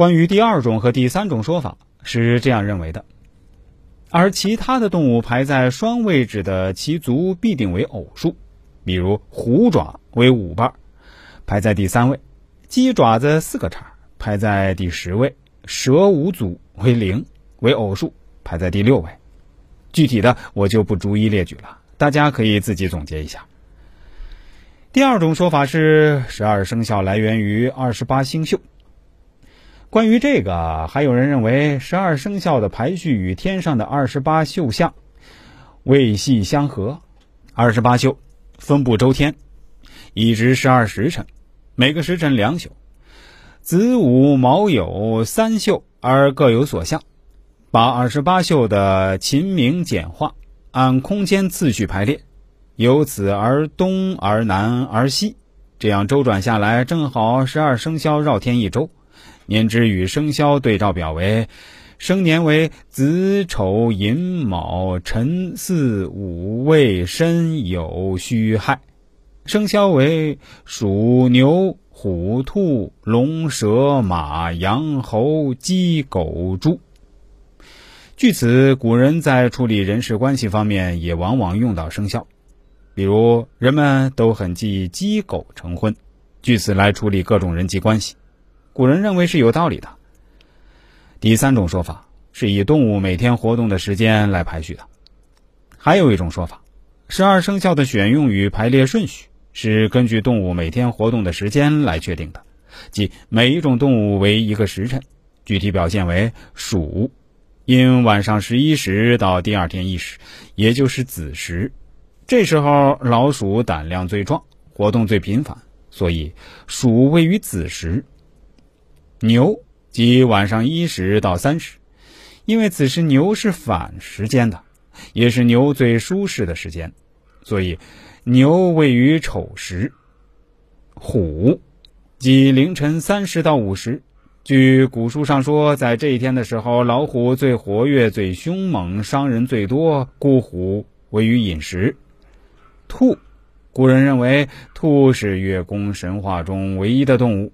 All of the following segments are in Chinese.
关于第二种和第三种说法是这样认为的，而其他的动物排在双位置的其足必定为偶数，比如虎爪为五瓣，排在第三位；鸡爪子四个叉，排在第十位；蛇五足为零，为偶数，排在第六位。具体的我就不逐一列举了，大家可以自己总结一下。第二种说法是十二生肖来源于二十八星宿。关于这个，还有人认为十二生肖的排序与天上的二十八宿相位系相合。二十八宿分布周天，一直十二时辰，每个时辰两宿。子午卯酉三宿而各有所相，把二十八宿的秦明简化，按空间次序排列，由此而东而南而西，这样周转下来，正好十二生肖绕天一周。年之与生肖对照表为：生年为子丑寅卯辰巳午未申酉戌亥，生肖为鼠牛虎兔龙蛇马羊猴鸡狗猪。据此，古人在处理人事关系方面也往往用到生肖，比如人们都很忌鸡狗成婚，据此来处理各种人际关系。古人认为是有道理的。第三种说法是以动物每天活动的时间来排序的。还有一种说法，十二生肖的选用与排列顺序是根据动物每天活动的时间来确定的，即每一种动物为一个时辰，具体表现为鼠，因晚上十一时到第二天一时，也就是子时，这时候老鼠胆量最壮，活动最频繁，所以鼠位于子时。牛即晚上一时到三时，因为此时牛是反时间的，也是牛最舒适的时间，所以牛位于丑时。虎即凌晨三时到五时，据古书上说，在这一天的时候，老虎最活跃、最凶猛，伤人最多，故虎位于寅时。兔，古人认为兔是月宫神话中唯一的动物。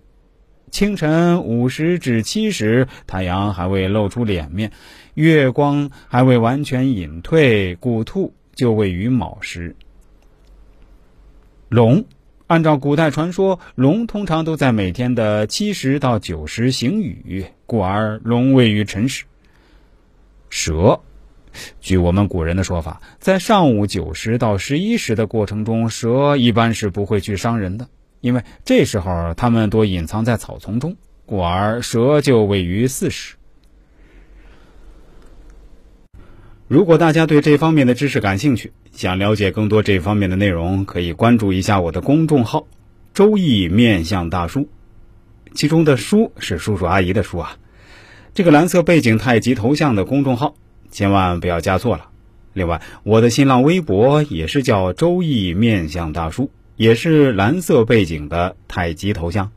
清晨五时至七时，太阳还未露出脸面，月光还未完全隐退，故兔就位于卯时。龙，按照古代传说，龙通常都在每天的七时到九时行雨，故而龙位于辰时。蛇，据我们古人的说法，在上午九时到十一时的过程中，蛇一般是不会去伤人的。因为这时候他们多隐藏在草丛中，故而蛇就位于巳时。如果大家对这方面的知识感兴趣，想了解更多这方面的内容，可以关注一下我的公众号“周易面相大叔”，其中的“叔”是叔叔阿姨的“叔”啊。这个蓝色背景太极头像的公众号，千万不要加错了。另外，我的新浪微博也是叫“周易面相大叔”。也是蓝色背景的太极头像。